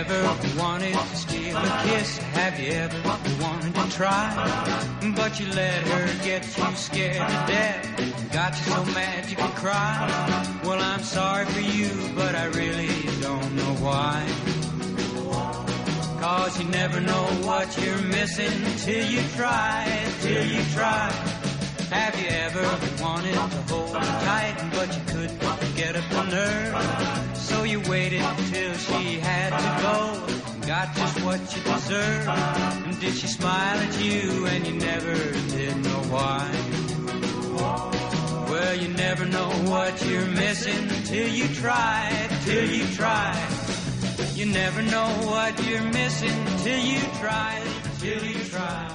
ever wanted to steal a kiss? Have you ever wanted to try? But you let her get you scared to death. Got you so mad you could cry. Well, I'm sorry for you, but I really don't know why. Cause you never know what you're missing till you try, till you try. Have you ever wanted to hold her tight, but you couldn't get up the nerve? So you waited till she had to go, and got just what you deserved. And did she smile at you and you never did know why? Well, you never know what you're missing till you try, till you try.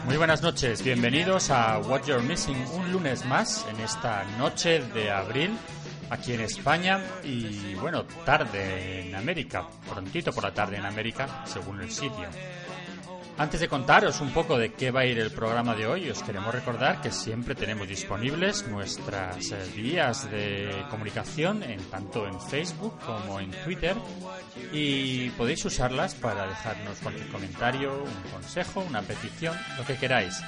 Muy buenas noches, bienvenidos a What You're Missing, un lunes más en esta noche de abril aquí en España y bueno, tarde en América, prontito por la tarde en América, según el sitio. Antes de contaros un poco de qué va a ir el programa de hoy, os queremos recordar que siempre tenemos disponibles nuestras eh, vías de comunicación, en, tanto en Facebook como en Twitter, y podéis usarlas para dejarnos cualquier comentario, un consejo, una petición, lo que queráis.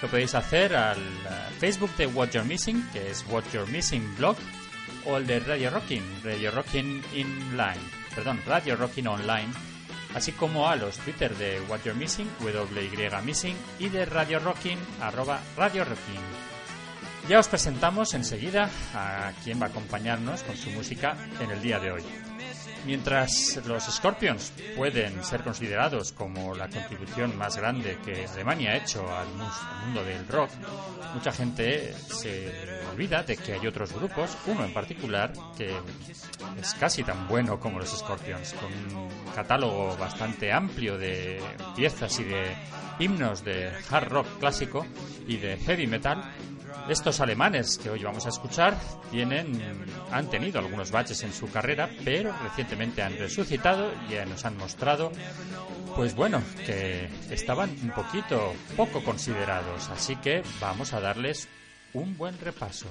Lo podéis hacer al eh, Facebook de What You're Missing, que es What You're Missing Blog, o el de Radio Rocking, Radio Rocking Inline, perdón, Radio Rocking Online, así como a los Twitter de What You're Missing, WY Missing, y de Radio Rocking, arroba Radio Rocking. Ya os presentamos enseguida a quien va a acompañarnos con su música en el día de hoy. Mientras los Scorpions pueden ser considerados como la contribución más grande que Alemania ha hecho al mundo del rock, mucha gente se olvida de que hay otros grupos, uno en particular, que es casi tan bueno como los Scorpions, con un catálogo bastante amplio de piezas y de himnos de hard rock clásico y de heavy metal. Estos alemanes que hoy vamos a escuchar tienen, han tenido algunos baches en su carrera, pero recientemente han resucitado y nos han mostrado, pues bueno, que estaban un poquito poco considerados. Así que vamos a darles un buen repaso.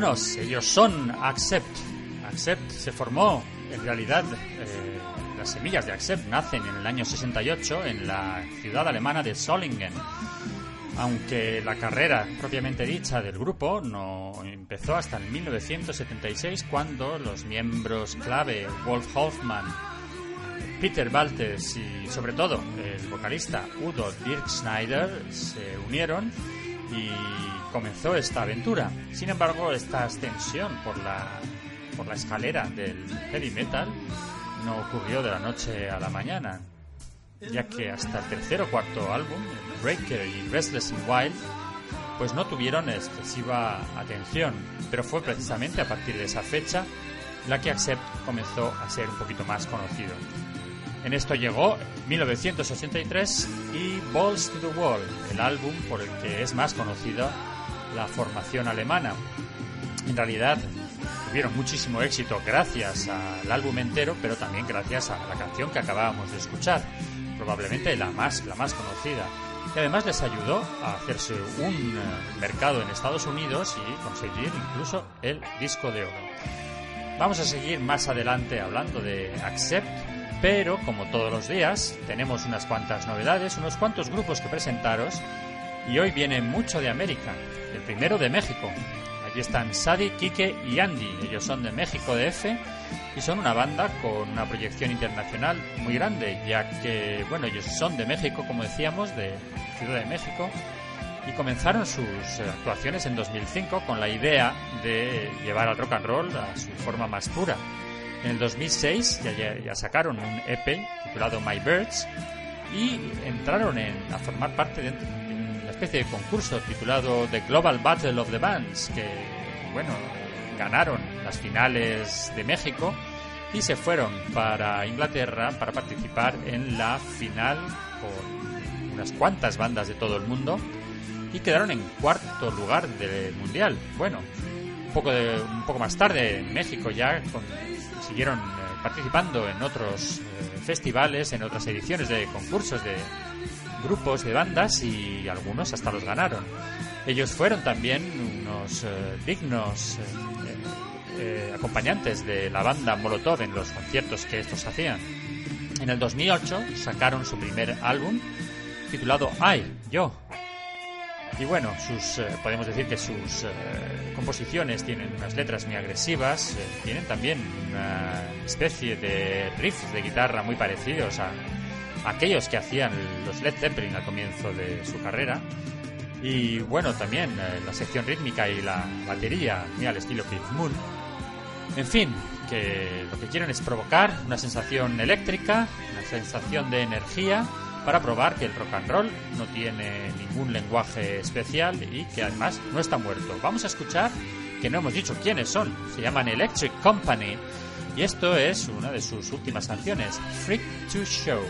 Decided. Pues bueno, ellos son Accept. Accept se formó, en realidad, eh, las semillas de Accept nacen en el año 68 en la ciudad alemana de Solingen. Aunque la carrera propiamente dicha del grupo no empezó hasta en 1976 cuando los miembros clave Wolf Hoffmann, Peter Walters y sobre todo el vocalista Udo Dirk Schneider se unieron y comenzó esta aventura. Sin embargo, esta ascensión por la, por la escalera del heavy metal no ocurrió de la noche a la mañana, ya que hasta el tercer o cuarto álbum, Breaker y Restless and Wild, pues no tuvieron excesiva atención, pero fue precisamente a partir de esa fecha la que Accept comenzó a ser un poquito más conocido. En esto llegó 1983 y Balls to the Wall, el álbum por el que es más conocida la formación alemana. En realidad tuvieron muchísimo éxito gracias al álbum entero, pero también gracias a la canción que acabábamos de escuchar, probablemente la más, la más conocida. Y además les ayudó a hacerse un eh, mercado en Estados Unidos y conseguir incluso el disco de oro. Vamos a seguir más adelante hablando de Accept, pero como todos los días tenemos unas cuantas novedades, unos cuantos grupos que presentaros y hoy viene mucho de América, el primero de México. Allí están Sadi, Quique y Andy, ellos son de México DF y son una banda con una proyección internacional muy grande, ya que, bueno, ellos son de México, como decíamos, de Ciudad de México, y comenzaron sus eh, actuaciones en 2005 con la idea de llevar al rock and roll a su forma más pura. En el 2006 ya, ya- ya sacaron un EP titulado My Birds y entraron en, a formar parte de, de una especie de concurso titulado The Global Battle of the Bands, que, bueno, ganaron las finales de México y se fueron para Inglaterra para participar en la final con unas cuantas bandas de todo el mundo y quedaron en cuarto lugar del mundial. Bueno, un poco, de- un poco más tarde en México ya con- siguieron eh, participando en otros eh, festivales, en otras ediciones de concursos de grupos de bandas y algunos hasta los ganaron. Ellos fueron también unos eh, dignos acompañantes de la banda Molotov en los conciertos que estos hacían. En el 2008 sacaron su primer álbum titulado I, Yo. Y bueno, sus, eh, podemos decir que sus eh, composiciones tienen unas letras muy agresivas, eh, tienen también una especie de riffs de guitarra muy parecidos a aquellos que hacían los Led Zeppelin al comienzo de su carrera. Y bueno, también la sección rítmica y la batería, muy al estilo Keith Moon. En fin, que lo que quieren es provocar una sensación eléctrica, una sensación de energía para probar que el rock and roll no tiene ningún lenguaje especial y que además no está muerto. Vamos a escuchar que no hemos dicho quiénes son. Se llaman Electric Company y esto es una de sus últimas canciones, Freak to Show.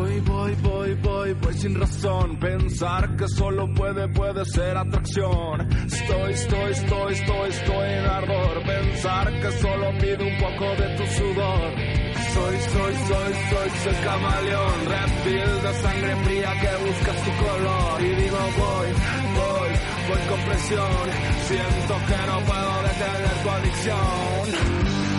Voy, voy, voy, voy, voy sin razón. Pensar que solo puede, puede ser atracción. Estoy, estoy, estoy, estoy, estoy en ardor. Pensar que solo pido un poco de tu sudor. Soy, soy, soy, soy, soy camaleón. Reptil de sangre fría que busca su color. Y digo, voy, voy, voy con presión. Siento que no puedo detener tu adicción.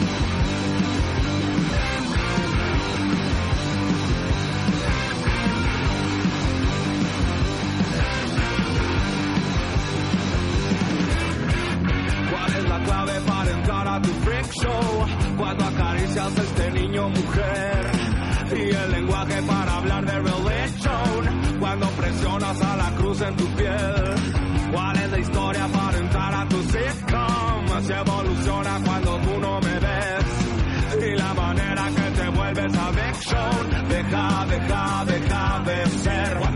Tu freak. Cuando acaricias a este niño mujer. Y el lenguaje para hablar de religion. Cuando presionas a la cruz en tu piel. ¿Cuál es la historia para entrar a tu sitcom? Se evoluciona cuando tú no me ves. Y la manera que te vuelves addiction. Deja, deja, deja de ser.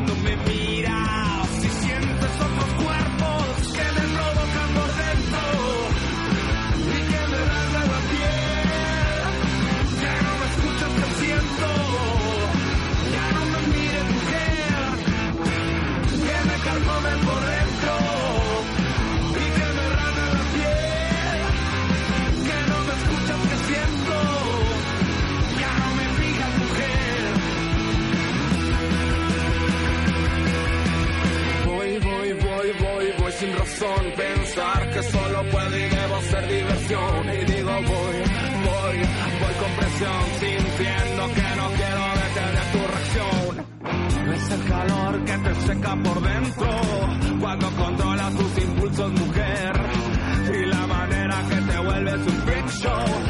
Que solo puedo y debo ser diversión. Y digo voy, voy, voy con presión. Sintiendo que no quiero detener tu reacción. Es el calor que te seca por dentro. Cuando controlas tus impulsos, mujer. Y la manera que te vuelves un freak show.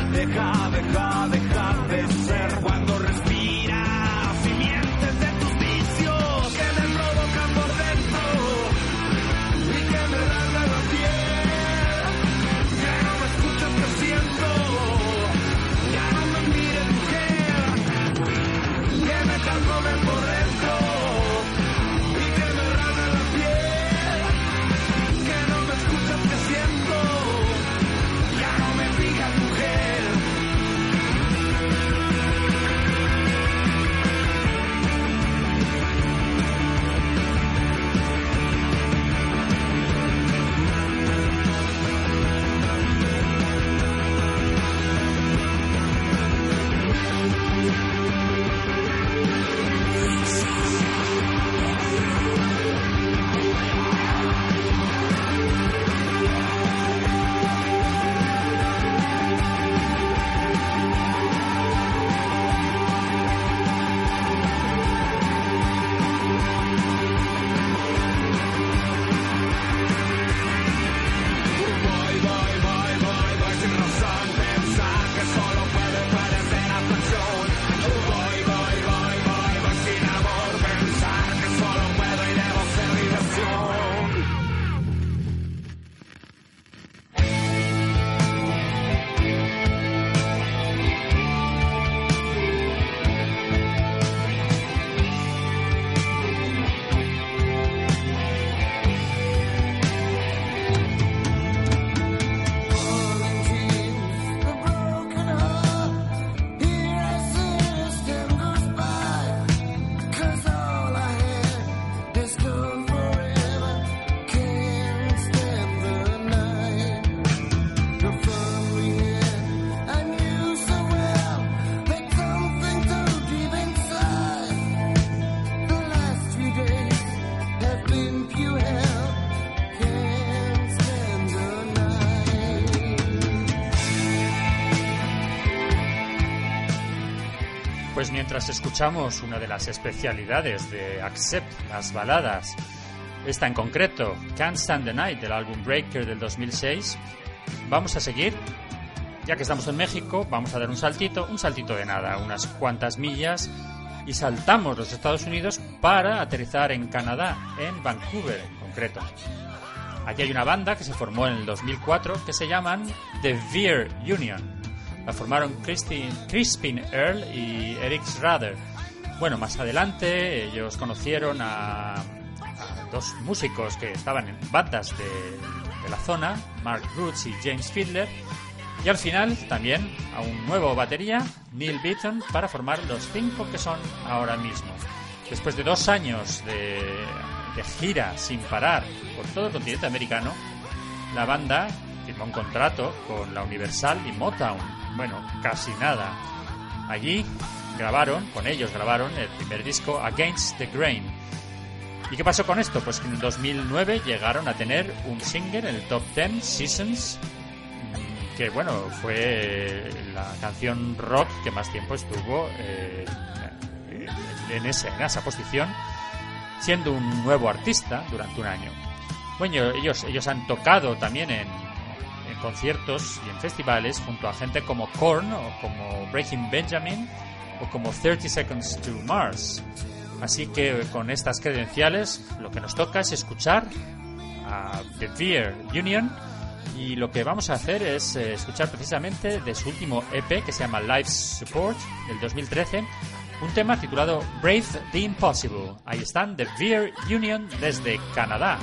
Mientras escuchamos una de las especialidades de Accept, las baladas, esta en concreto, Can't Stand the Night del álbum Breaker del 2006, vamos a seguir. Ya que estamos en México, vamos a dar un saltito, un saltito de nada, unas cuantas millas, y saltamos los Estados Unidos para aterrizar en Canadá, en Vancouver en concreto. Aquí hay una banda que se formó en el 2004 que se llaman The Veer Union. La formaron Christine, Crispin Earl y Eric Schrader. Bueno, más adelante ellos conocieron a, a dos músicos que estaban en bandas de, de la zona, Mark Roots y James Fiedler, y al final también a un nuevo batería, Neil Beaton, para formar los cinco que son ahora mismo. Después de dos años de, de gira sin parar por todo el continente americano, la banda firmó un contrato con la Universal y Motown. Bueno, casi nada. Allí grabaron, con ellos grabaron el primer disco Against the Grain. ¿Y qué pasó con esto? Pues que en el 2009 llegaron a tener un single en el top 10 Seasons, que bueno, fue la canción rock que más tiempo estuvo eh, en, ese, en esa posición, siendo un nuevo artista durante un año. Bueno, ellos, ellos han tocado también en, conciertos y en festivales junto a gente como Korn o como Breaking Benjamin o como 30 Seconds to Mars. Así que con estas credenciales lo que nos toca es escuchar a The Beer Union y lo que vamos a hacer es eh, escuchar precisamente de su último EP que se llama Life Support del 2013 un tema titulado Brave the Impossible. Ahí están The Beer Union desde Canadá.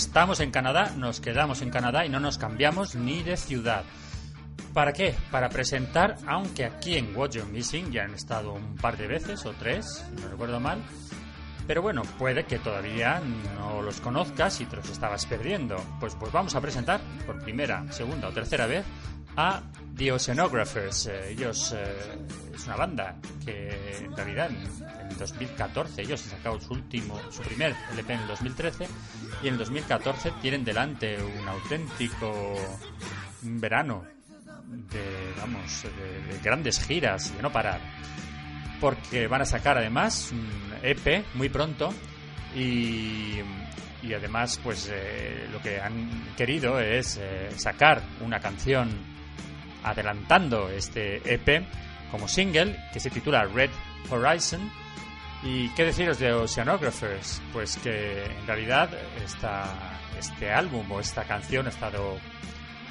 Estamos en Canadá, nos quedamos en Canadá y no nos cambiamos ni de ciudad. ¿Para qué? Para presentar, aunque aquí en What You're Missing ya han estado un par de veces o tres, no recuerdo mal. Pero bueno, puede que todavía no los conozcas y te los estabas perdiendo. Pues, pues vamos a presentar por primera, segunda o tercera vez a The Oceanographers. Eh, ellos eh, es una banda que en realidad 2014 ellos han sacado su último, su primer LP en el 2013 y en el 2014 tienen delante un auténtico verano de vamos de, de grandes giras de no parar. Porque van a sacar además un EP muy pronto y, y además pues eh, lo que han querido es eh, sacar una canción adelantando este EP como single que se titula Red Horizon y qué deciros de Oceanographers pues que en realidad esta, este álbum o esta canción ha estado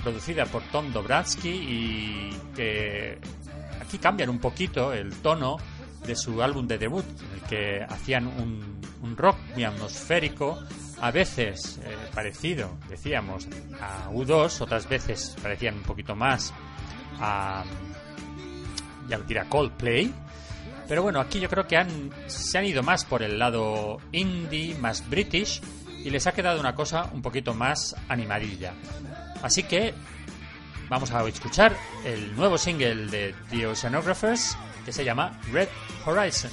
producida por Tom Dobratsky y que aquí cambian un poquito el tono de su álbum de debut, en el que hacían un, un rock muy atmosférico, a veces eh, parecido, decíamos, a U2, otras veces parecían un poquito más a, ya dirá Coldplay. Pero bueno, aquí yo creo que se han ido más por el lado indie, más british, y les ha quedado una cosa un poquito más animadilla. Así que vamos a escuchar el nuevo single de The Oceanographers que se llama Red Horizon.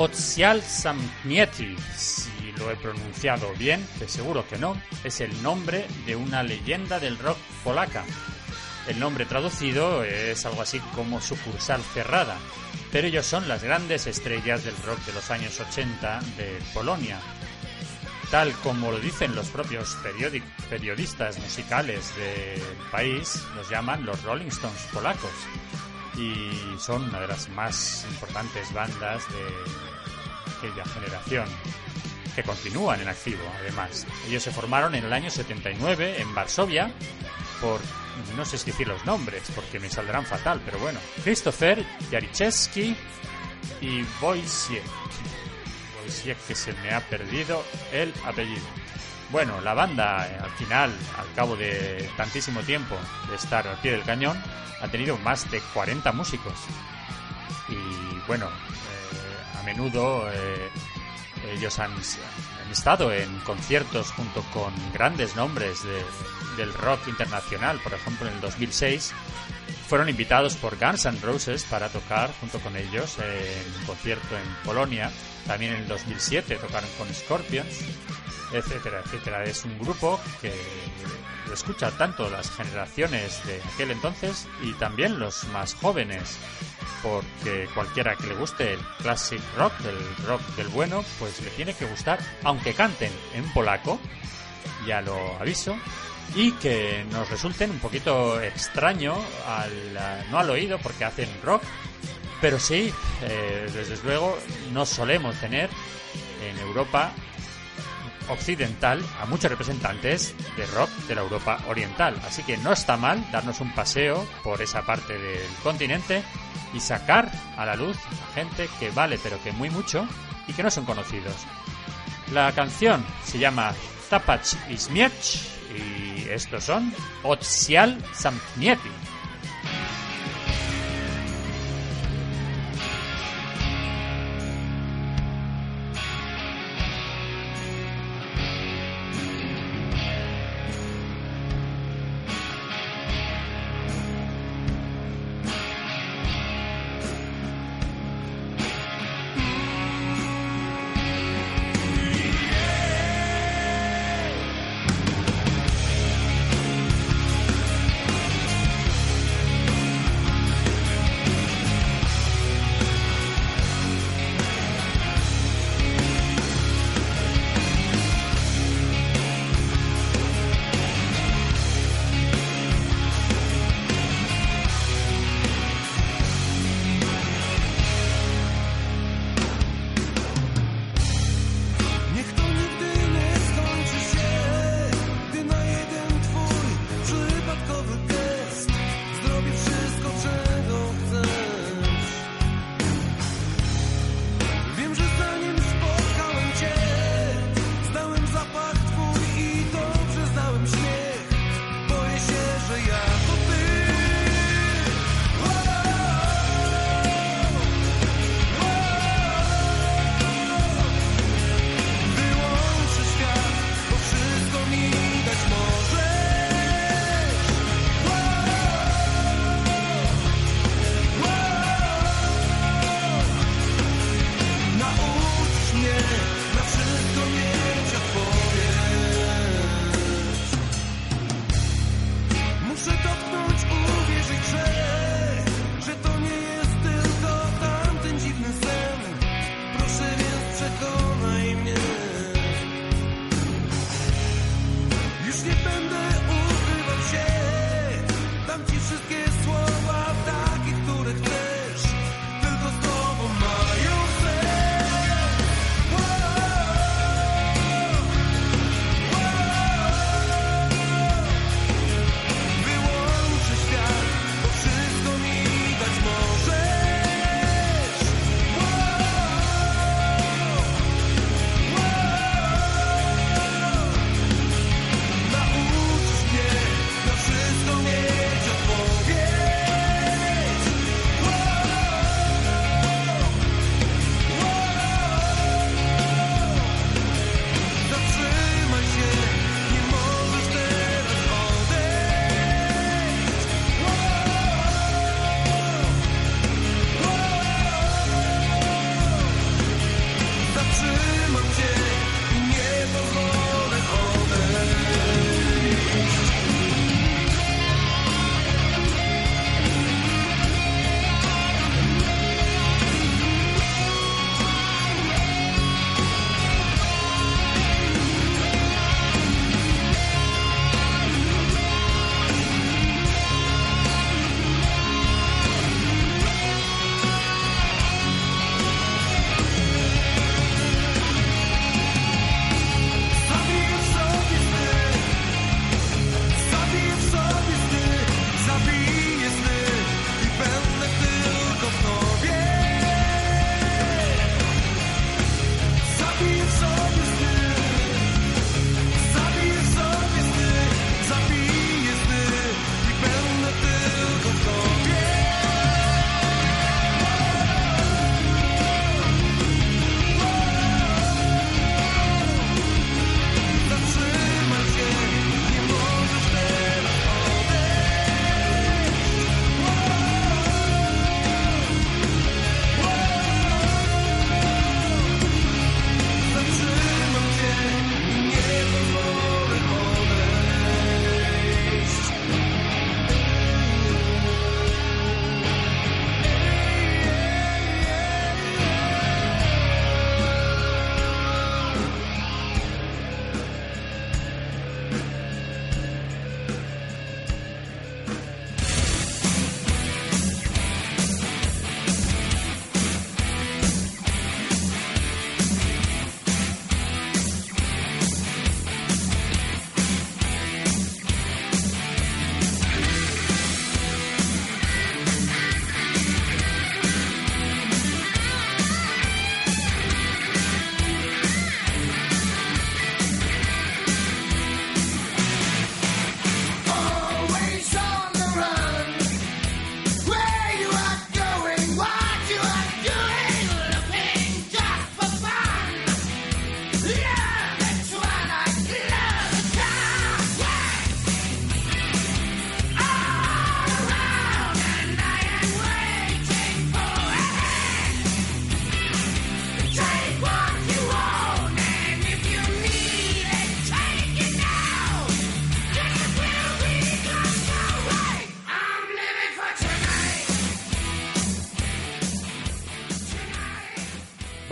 Otsial Samtnieti, si lo he pronunciado bien, que seguro que no, es el nombre de una leyenda del rock polaca. El nombre traducido es algo así como sucursal cerrada, pero ellos son las grandes estrellas del rock de los años 80 de Polonia. Tal como lo dicen los propios periodistas musicales del país, los llaman los Rolling Stones polacos y son una de las más importantes bandas de aquella generación que continúan en activo además. Ellos se formaron en el año 79 en Varsovia por no sé si decir los nombres porque me saldrán fatal, pero bueno, Christopher Jarichewski y Wojciech. Wojciech que se me ha perdido el apellido. Bueno, la banda eh, al final, al cabo de tantísimo tiempo de estar al pie del cañón, ha tenido más de 40 músicos. Y bueno, eh, a menudo eh, ellos han, estado en conciertos junto con grandes nombres del rock internacional. Por ejemplo, en el 2006 fueron invitados por Guns N' Roses para tocar junto con ellos en un concierto en Polonia. También en el 2007 tocaron con Scorpions etcétera, etcétera. Es un grupo que lo escucha tanto las generaciones de aquel entonces y también los más jóvenes, porque cualquiera que le guste el classic rock, el rock del bueno, pues le tiene que gustar, aunque canten en polaco, ya lo aviso, y que nos resulten un poquito extraño, no al oído, porque hacen rock, pero sí, eh, desde luego, no solemos tener en Europa occidental a muchos representantes de rock de la Europa oriental. Así que no está mal darnos un paseo por esa parte del continente y sacar a la luz a gente que vale pero que muy mucho y que no son conocidos. La canción se llama Tapach Ismierch y estos son Otsial Samtnieti.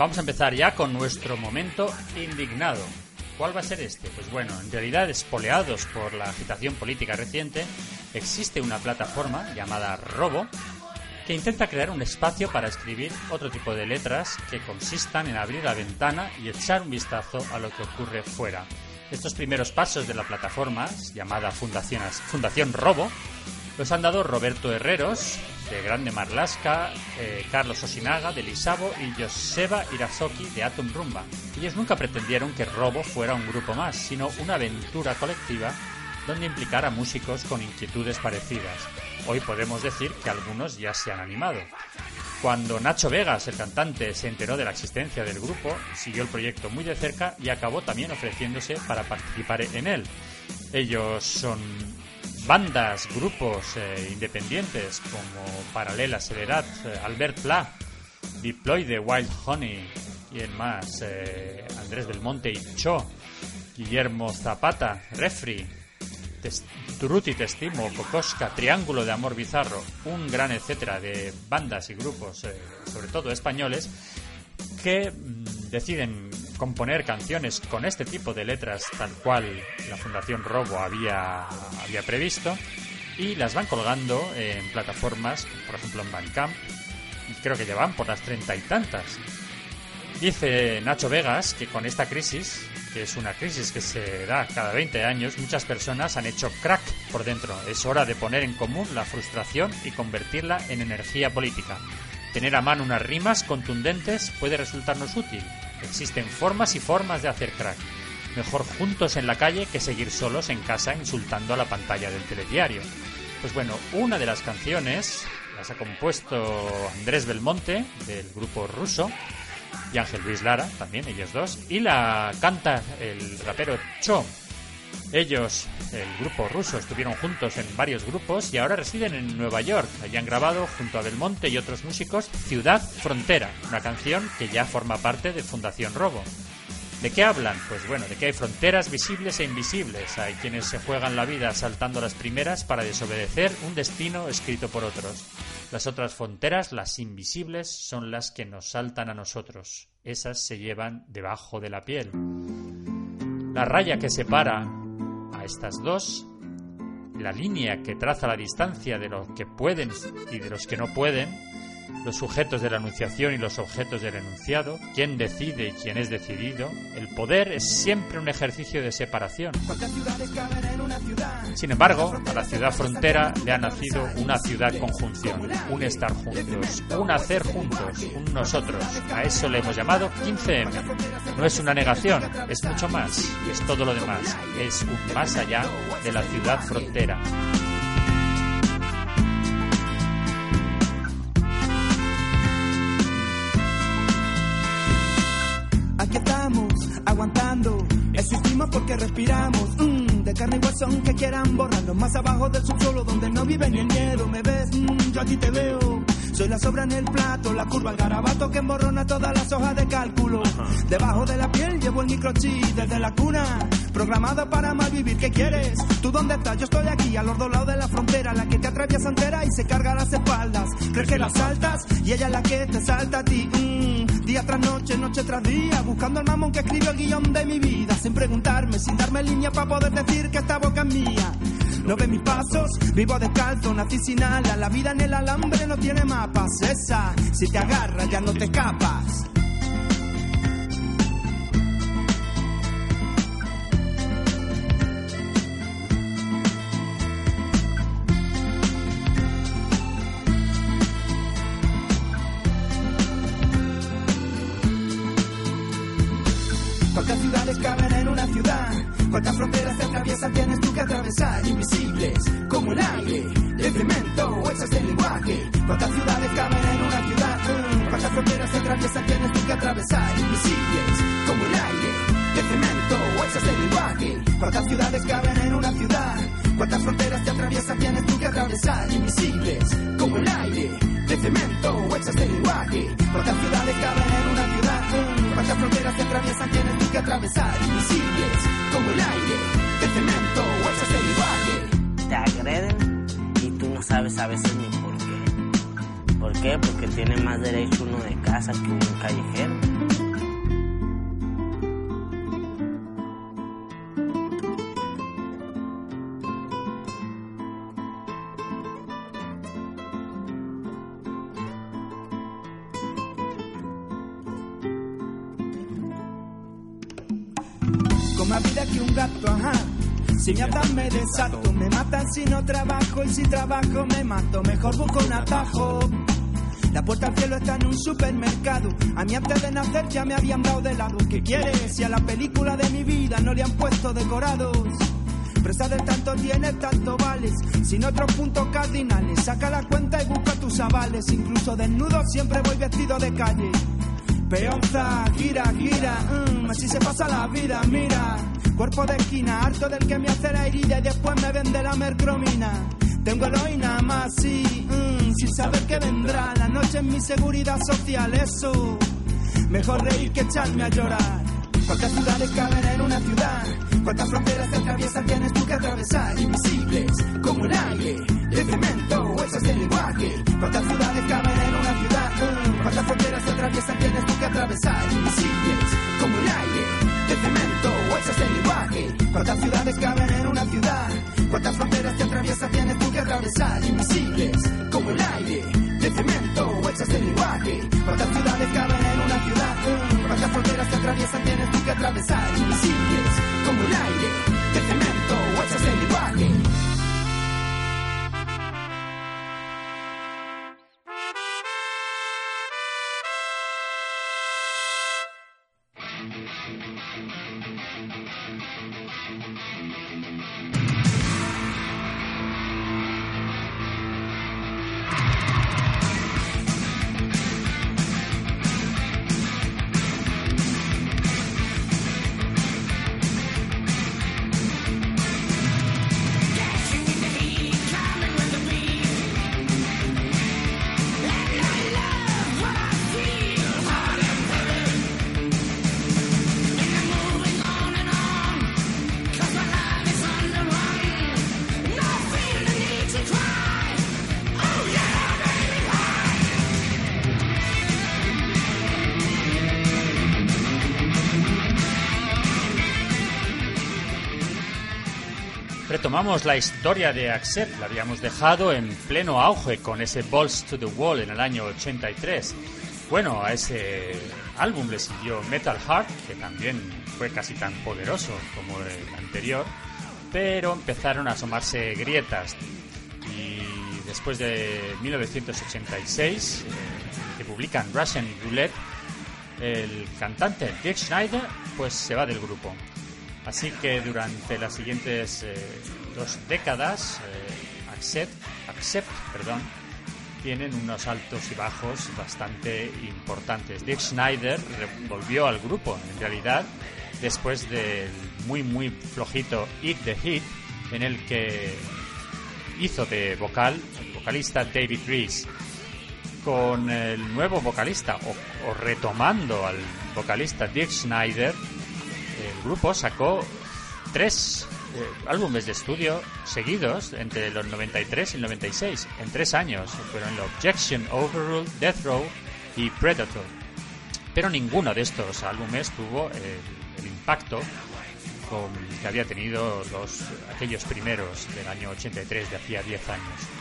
Vamos a empezar ya con nuestro momento indignado. ¿Cuál va a ser este? Pues bueno, en realidad, espoleados por la agitación política reciente, existe una plataforma llamada Robo que intenta crear un espacio para escribir otro tipo de letras que consistan en abrir la ventana y echar un vistazo a lo que ocurre fuera. Estos primeros pasos de la plataforma, llamada Fundación, Fundación Robo, los han dado Roberto Herreros, de Grande Marlasca, eh, Carlos Osinaga, de Lisabo y Joseba Irazoki, de Atom Rumba. Ellos nunca pretendieron que Robo fuera un grupo más, sino una aventura colectiva donde implicara músicos con inquietudes parecidas. Hoy podemos decir que algunos ya se han animado. Cuando Nacho Vegas, el cantante, se enteró de la existencia del grupo, siguió el proyecto muy de cerca y acabó también ofreciéndose para participar en él. Ellos son bandas, grupos eh, independientes como Paralela Severat, eh, Albert Pla, Diploide, Wild Honey y el más, eh, Andrés del Monte y Cho, Guillermo Zapata, Refri, Turuti Testimo, Kokoska, Triángulo de Amor Bizarro, un gran etcétera de bandas y grupos, sobre todo españoles, que mm, deciden componer canciones con este tipo de letras tal cual la Fundación Robo había, había previsto y las van colgando en plataformas, por ejemplo en Bandcamp, creo que llevan por las treinta y tantas. Dice Nacho Vegas que con esta crisis, que es una crisis que se da cada 20 años, muchas personas han hecho crack por dentro. Es hora de poner en común la frustración y convertirla en energía política. Tener a mano unas rimas contundentes puede resultarnos útil. Existen formas y formas de hacer crack. Mejor juntos en la calle que seguir solos en casa insultando a la pantalla del telediario. Pues bueno, una de las canciones las ha compuesto Andrés Belmonte, del grupo ruso, y Ángel Luis Lara, también ellos dos, y la canta el rapero Cho, ellos, el grupo ruso, estuvieron juntos en varios grupos y ahora residen en Nueva York. Allí han grabado, junto a Belmonte y otros músicos, Ciudad Frontera, una canción que ya forma parte de Fundación Robo. ¿De qué hablan? Pues bueno, de que hay fronteras visibles e invisibles. Hay quienes se juegan la vida saltando las primeras para desobedecer un destino escrito por otros. Las otras fronteras, las invisibles, son las que nos saltan a nosotros. Esas se llevan debajo de la piel. La raya que separa a estas dos, la línea que traza la distancia de los que pueden y de los que no pueden, los sujetos de la anunciación y los objetos del enunciado, quién decide y quién es decidido. El poder es siempre un ejercicio de separación. Sin embargo, a la ciudad frontera le ha nacido una ciudad conjunción, un estar juntos, un hacer juntos, un nosotros. A eso le hemos llamado 15M. No es una negación, es mucho más, es todo lo demás, es un más allá de la ciudad frontera. Aguantando. Existimos porque respiramos. Mm, de carne y hueso que quieran borrarnos. Más abajo del subsuelo donde no vive ni el miedo. Me ves, mm, yo aquí te veo. Soy la sobra en el plato, la curva, el garabato que emborrona todas las hojas de cálculo. Debajo de la piel llevo el microchip desde la cuna. Programado para mal vivir, ¿qué quieres? ¿Tú dónde estás? Yo estoy aquí, a los dos lados de la frontera, la que te atraviesa entera y se carga las espaldas. ¿Crees que la saltas? Y ella es la que te salta a ti. Mm, día tras noche, noche tras día, buscando al mamón que escribió el guion de mi vida, sin preguntarme, sin darme línea para poder decir que esta boca es mía. No ve mis pasos, vivo descalzo, nací sin ala. La vida en el alambre no tiene mapas. Esa, si te agarra ya no te escapas. Más vida que un gato, ajá. Si me atan me desato, me matan si no trabajo y si trabajo me mato, mejor busco un atajo. La puerta al cielo está en un supermercado. A mí antes de nacer ya me habían dado de lado. ¿Qué quieres? Si a la película de mi vida no le han puesto decorados. Presta del tanto tiene, tanto vales. Sin otros puntos cardinales. Saca la cuenta y busca tus avales. Incluso desnudo siempre voy vestido de calle. Peonza, gira, gira, mm, así se pasa la vida, mira. Cuerpo de esquina, harto del que me hace la herida y después me vende la mercromina. Tengo heroína más, sí, mm, sin saber que vendrá. La noche es mi seguridad social, eso. Mejor reír que echarme a llorar. ¿Cuántas ciudades caben en una ciudad? ¿Cuántas fronteras te atraviesan tienes tú que atravesar? Invisibles, como el aire, de cemento, eso es el lenguaje. ¿Cuántas ciudades caben en una ciudad? Mm, ¿Cuántas fronteras te atraviesan tienes tú que atravesar? Invisibles, como el aire, de cemento, eso es el lenguaje. ¿Cuántas ciudades caben en una ciudad? ¿Cuántas fronteras te atraviesan tienes tú que atravesar? Invisibles, como el aire, de cemento, eso es el lenguaje. ¿Cuántas ciudades caben en una ciudad? ¿Cuántas fronteras te atraviesan tienes tú que atravesar? Invisibles, como el aire, de cemento, eso es el lenguaje. Retomamos la historia de Accept, la habíamos dejado en pleno auge con ese Balls to the Wall en el año 83. Bueno, a ese álbum le siguió Metal Heart, que también fue casi tan poderoso como el anterior, pero empezaron a asomarse grietas. Y después de 1986, eh, que publican Russian Roulette, el cantante Dick Schneider pues se va del grupo. Así que durante las siguientes eh, dos décadas, eh, Accept, tienen unos altos y bajos bastante importantes. Dick Schneider volvió al grupo, en realidad, después del muy, muy flojito Eat the Hit, en el que hizo de vocal el vocalista David Reese. Con el nuevo vocalista, o, o retomando al vocalista Dick Schneider, el grupo sacó tres eh, álbumes de estudio seguidos entre los 93 y el 96, en tres años. Fueron Objection, Overruled, Death Row y Predator. Pero ninguno de estos álbumes tuvo el impacto que había tenido los, aquellos primeros del año 83, de hacía 10 años.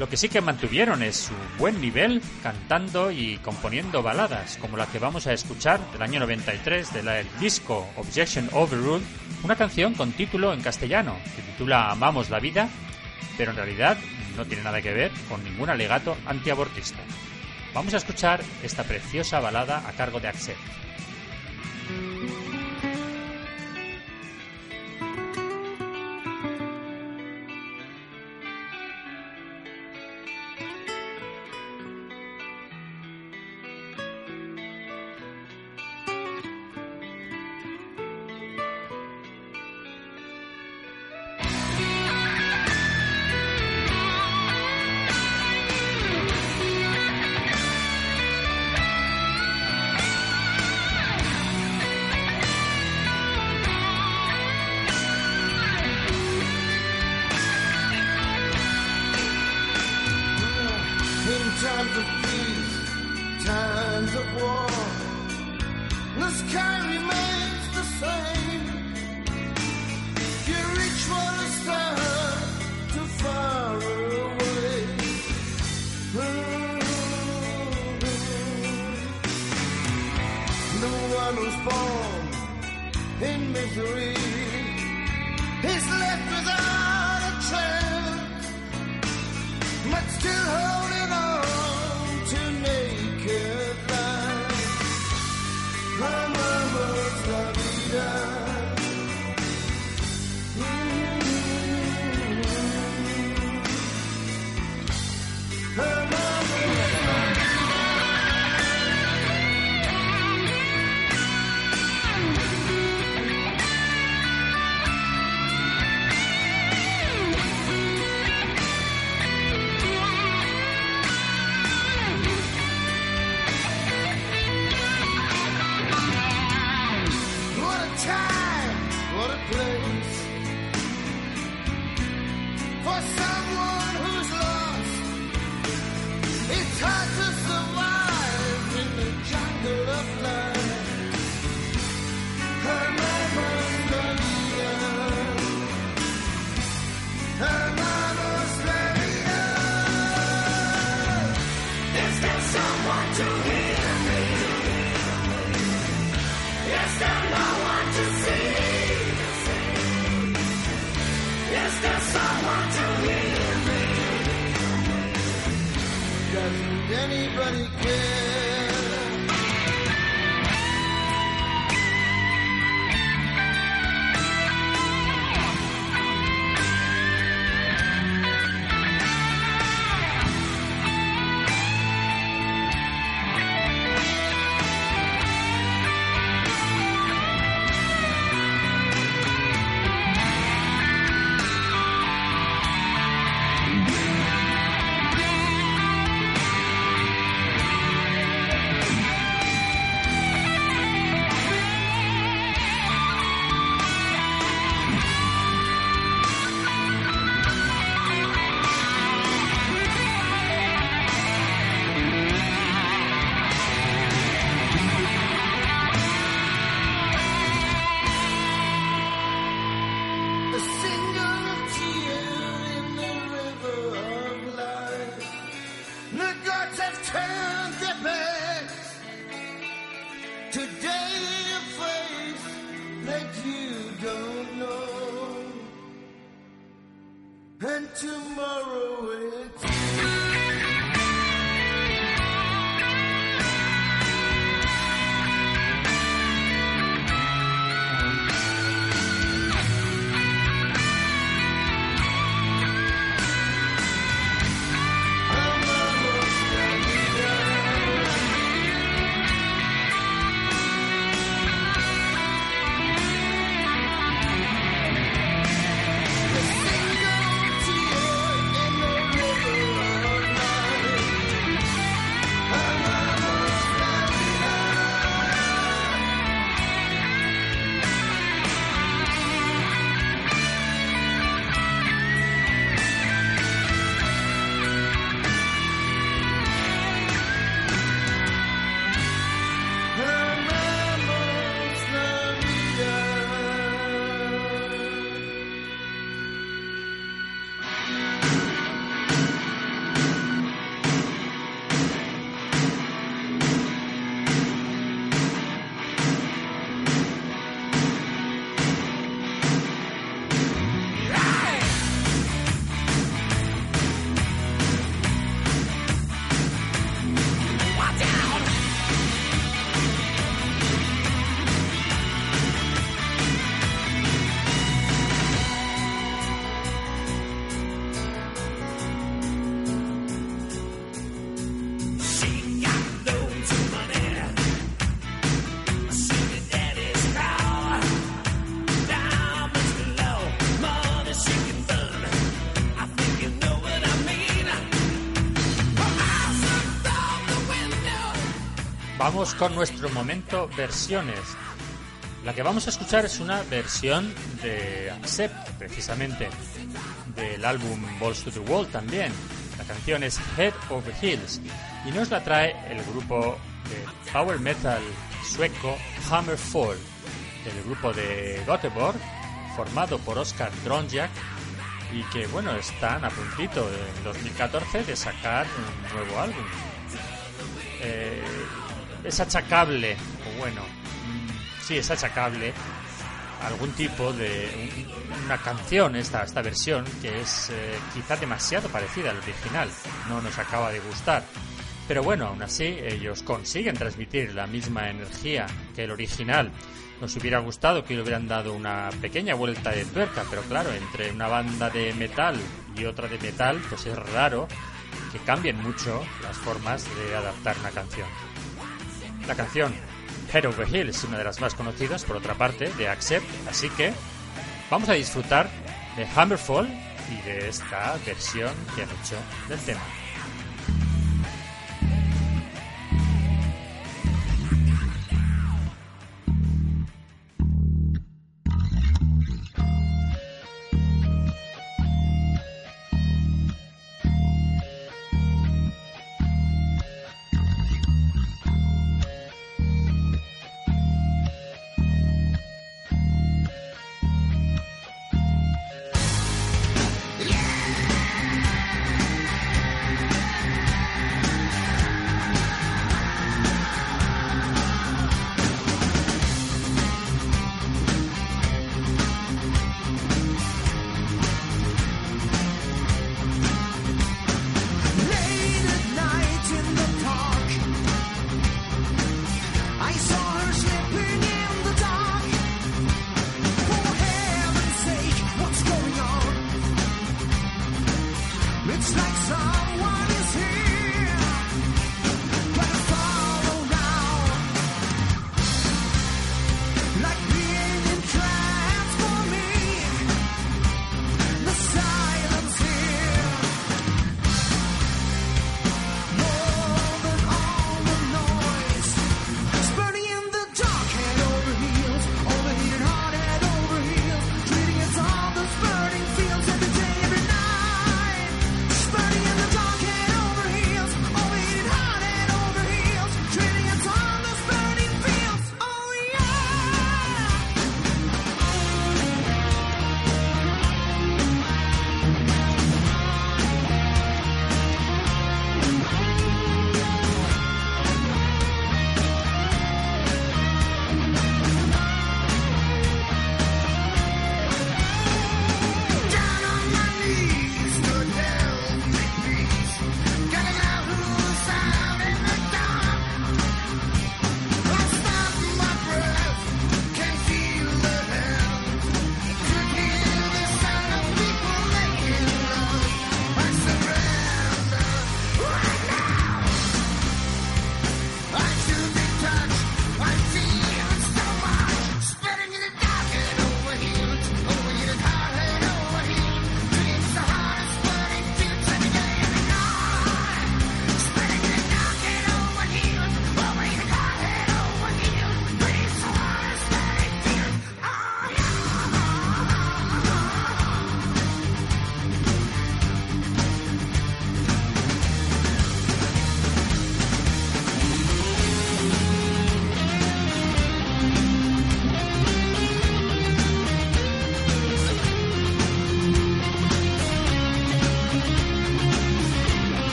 Lo que sí que mantuvieron es su buen nivel cantando y componiendo baladas, como la que vamos a escuchar del año 93 del disco Objection Overruled, una canción con título en castellano, que titula Amamos la vida, pero en realidad no tiene nada que ver con ningún alegato antiabortista. Vamos a escuchar esta preciosa balada a cargo de Accept. Con nuestro momento versiones. La que vamos a escuchar es una versión de Accept, precisamente, del álbum Balls to the Wall también. La canción es Head Over Heels y nos la trae el grupo de power metal sueco Hammerfall, el grupo de Göteborg, formado por Oscar Dronjak y que, bueno, están a puntito en 2014 de sacar un nuevo álbum. Eh, es achacable, o bueno, mm, sí, es achacable algún tipo de un- una canción, esta, esta versión, que es eh, quizá demasiado parecida al original. No nos acaba de gustar. Pero bueno, aún así ellos consiguen transmitir la misma energía que el original. Nos hubiera gustado que le hubieran dado una pequeña vuelta de tuerca, pero claro, entre una banda de metal y otra de metal, pues es raro que cambien mucho las formas de adaptar una canción. La canción Head Over Heels es una de las más conocidas, por otra parte, de Accept, así que vamos a disfrutar de Hammerfall y de esta versión que han hecho del tema.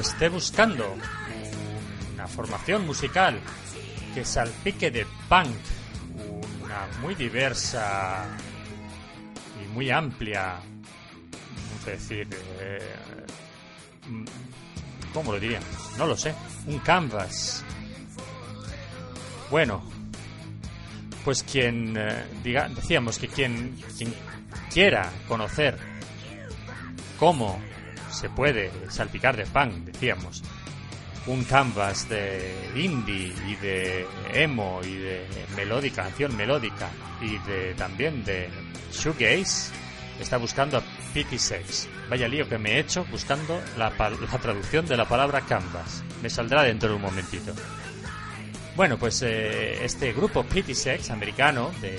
Esté buscando una formación musical que salpique de punk, una muy diversa y muy amplia, es decir, eh, ¿cómo lo diría? No lo sé, un canvas. Bueno, pues quien eh, diga, decíamos que quien quiera conocer cómo se puede salpicar de punk, decíamos, un canvas de indie y de emo y de melódica, canción melódica y de también de shoegaze, está buscando a Pity Sex. Vaya lío que me he hecho buscando la, la traducción de la palabra canvas. Me saldrá dentro de un momentito. Bueno, pues eh, este grupo Pity Sex americano de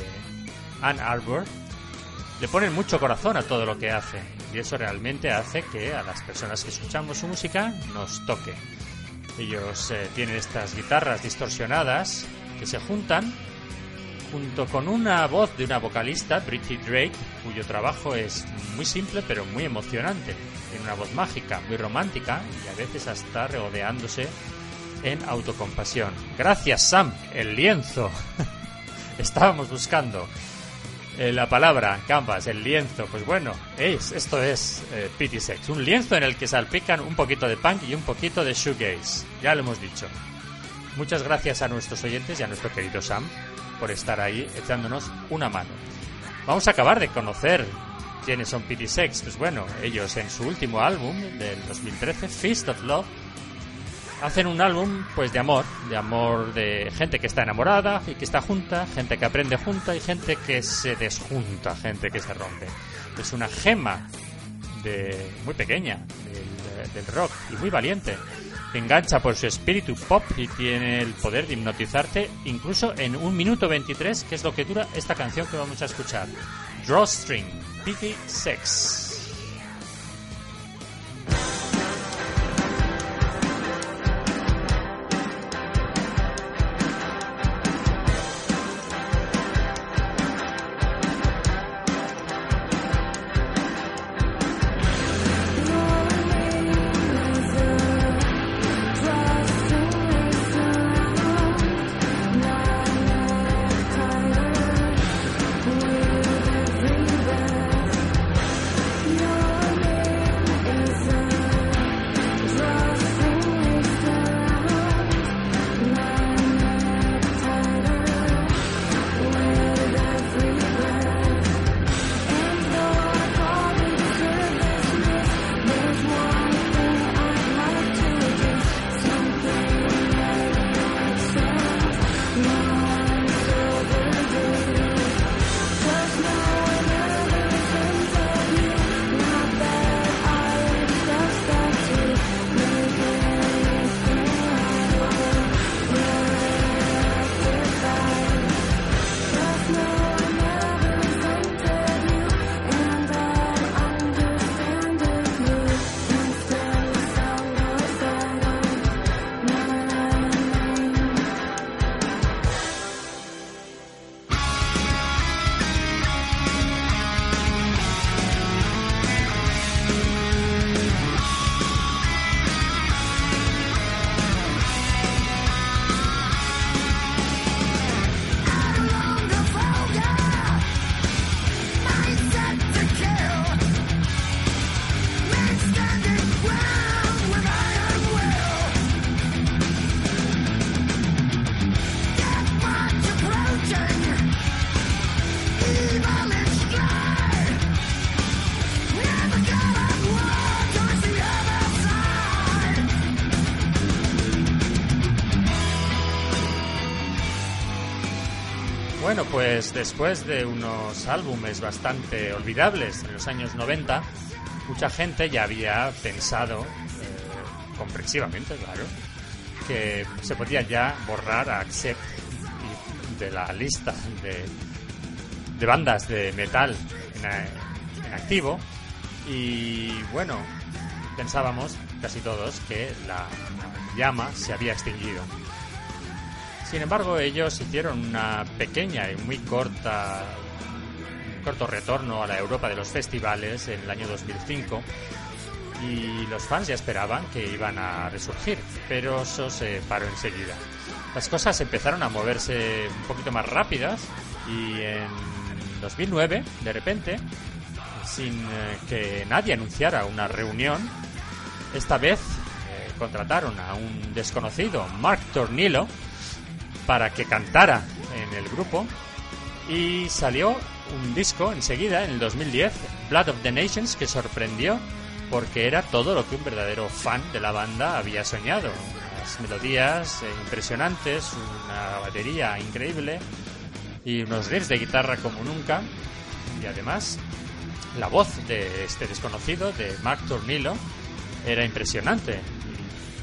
Ann Arbor le ponen mucho corazón a todo lo que hace y eso realmente hace que a las personas que escuchamos su música nos toque. Ellos eh, tienen estas guitarras distorsionadas que se juntan junto con una voz de una vocalista, Britney Drake, cuyo trabajo es muy simple pero muy emocionante. Tiene una voz mágica, muy romántica y a veces hasta regodeándose en autocompasión. Gracias, Sam, el lienzo. Estábamos buscando eh, la palabra canvas, el lienzo. Pues bueno, es, esto es eh, Sex, un lienzo en el que salpican un poquito de punk y un poquito de shoegaze. Ya lo hemos dicho. Muchas gracias a nuestros oyentes y a nuestro querido Sam por estar ahí echándonos una mano. Vamos a acabar de conocer quiénes son Pity Sex. Pues bueno, ellos en su último álbum del 2013, Feast of Love, hacen un álbum pues de amor, de amor de gente que está enamorada y que está junta, gente que aprende junta y gente que se desjunta, gente que se rompe. Es una gema de muy pequeña del, rock y muy valiente. Engancha por su espíritu pop y tiene el poder de hipnotizarte incluso en un minuto 23, que es lo que dura esta canción que vamos a escuchar. Drawstring, Pity Sex. Pues después de unos álbumes bastante olvidables en los años 90, mucha gente ya había pensado, eh, comprensivamente, claro, que se podía ya borrar a Accept de la lista de, de bandas de metal en, en activo. Y bueno, pensábamos casi todos que la llama se había extinguido. Sin embargo, ellos hicieron una pequeña y muy corta corto retorno a la Europa de los festivales en el año 2005 y los fans ya esperaban que iban a resurgir, pero eso se paró enseguida. Las cosas empezaron a moverse un poquito más rápidas y en 2009, de repente, sin eh, que nadie anunciara una reunión, esta vez eh, contrataron a un desconocido, Mark Tornillo, para que cantara en el grupo y salió un disco enseguida, en el 2010, Blood of the Nations, que sorprendió porque era todo lo que un verdadero fan de la banda había soñado. Unas melodías eh, impresionantes, una batería increíble y unos riffs de guitarra como nunca. Y además, la voz de este desconocido, de Mark Tornillo, era impresionante.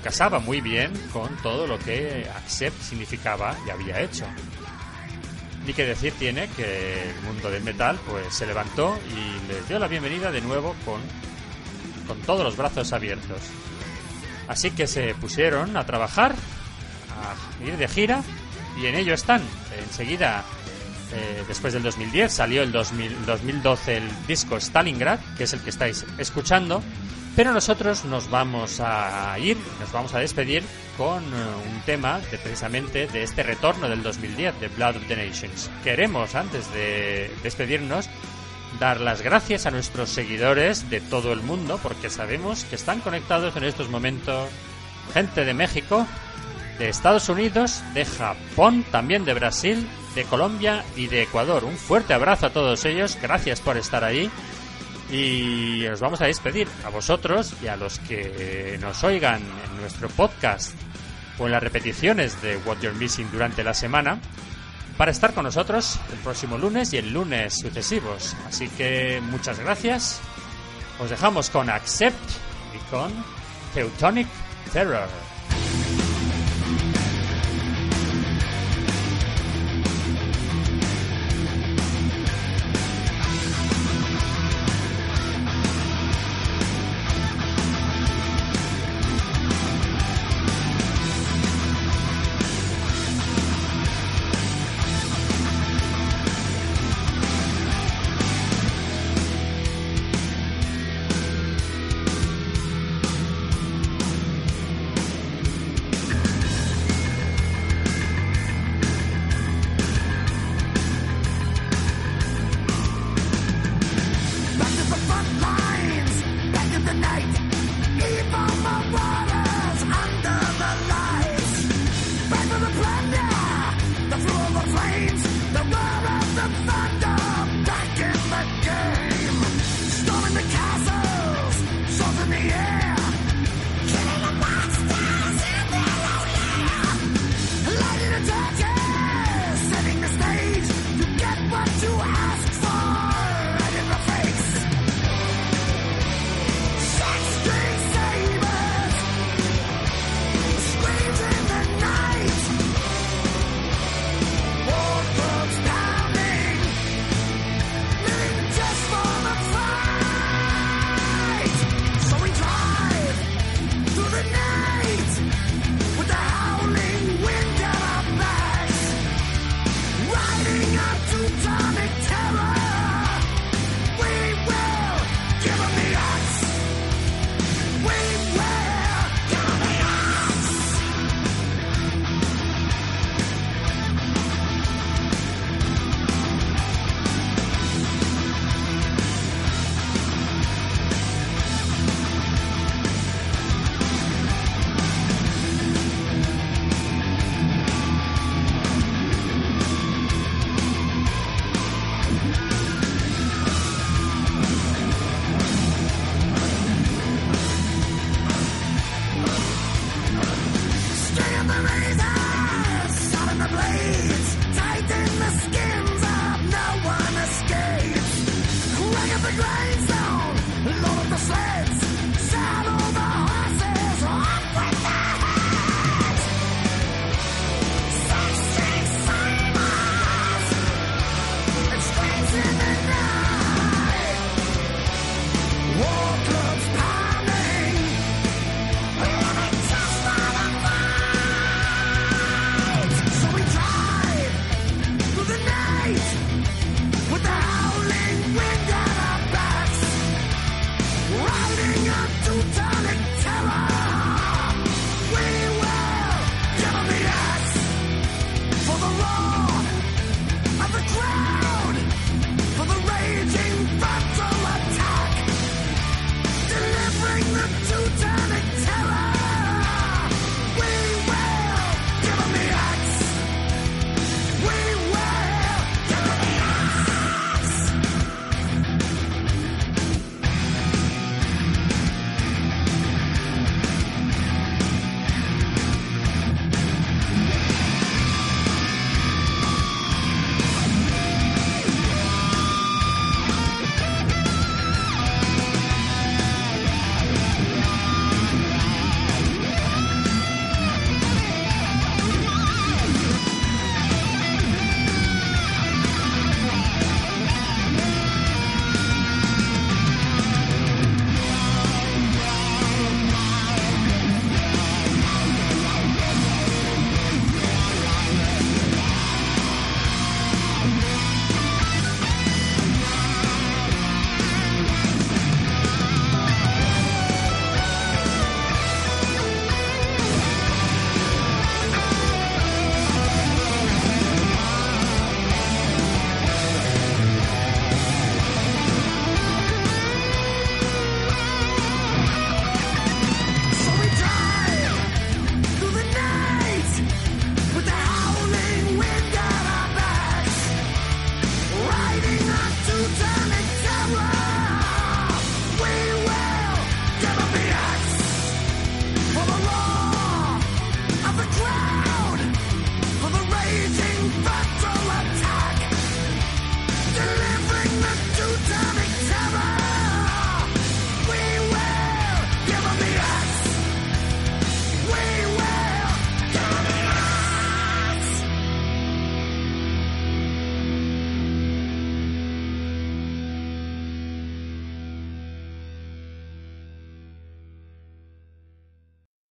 Casaba muy bien con todo lo que Accept significaba y había hecho. Ni que decir tiene que el mundo del metal pues se levantó y les dio la bienvenida de nuevo con, con todos los brazos abiertos. Así que se pusieron a trabajar, a ir de gira y en ello están. Enseguida, eh, después del 2010, salió el 2000 2012 el disco Stalingrad, que es el que estáis escuchando. Pero nosotros nos vamos a ir, nos vamos a despedir con eh, un tema precisamente de este retorno del 2010 de Blood of the Nations. Queremos, antes de despedirnos, dar las gracias a nuestros seguidores de todo el mundo porque sabemos que están conectados en estos momentos gente de México, de Estados Unidos, de Japón, también de Brasil, de Colombia y de Ecuador. Un fuerte abrazo a todos ellos, gracias por estar ahí y nos vamos a despedir a vosotros y a los que nos oigan en nuestro podcast o en las repeticiones de What You're Missing durante la semana para estar con nosotros el próximo lunes y el lunes sucesivos. Así que muchas gracias. Os dejamos con Accept y con Teutonic Terror.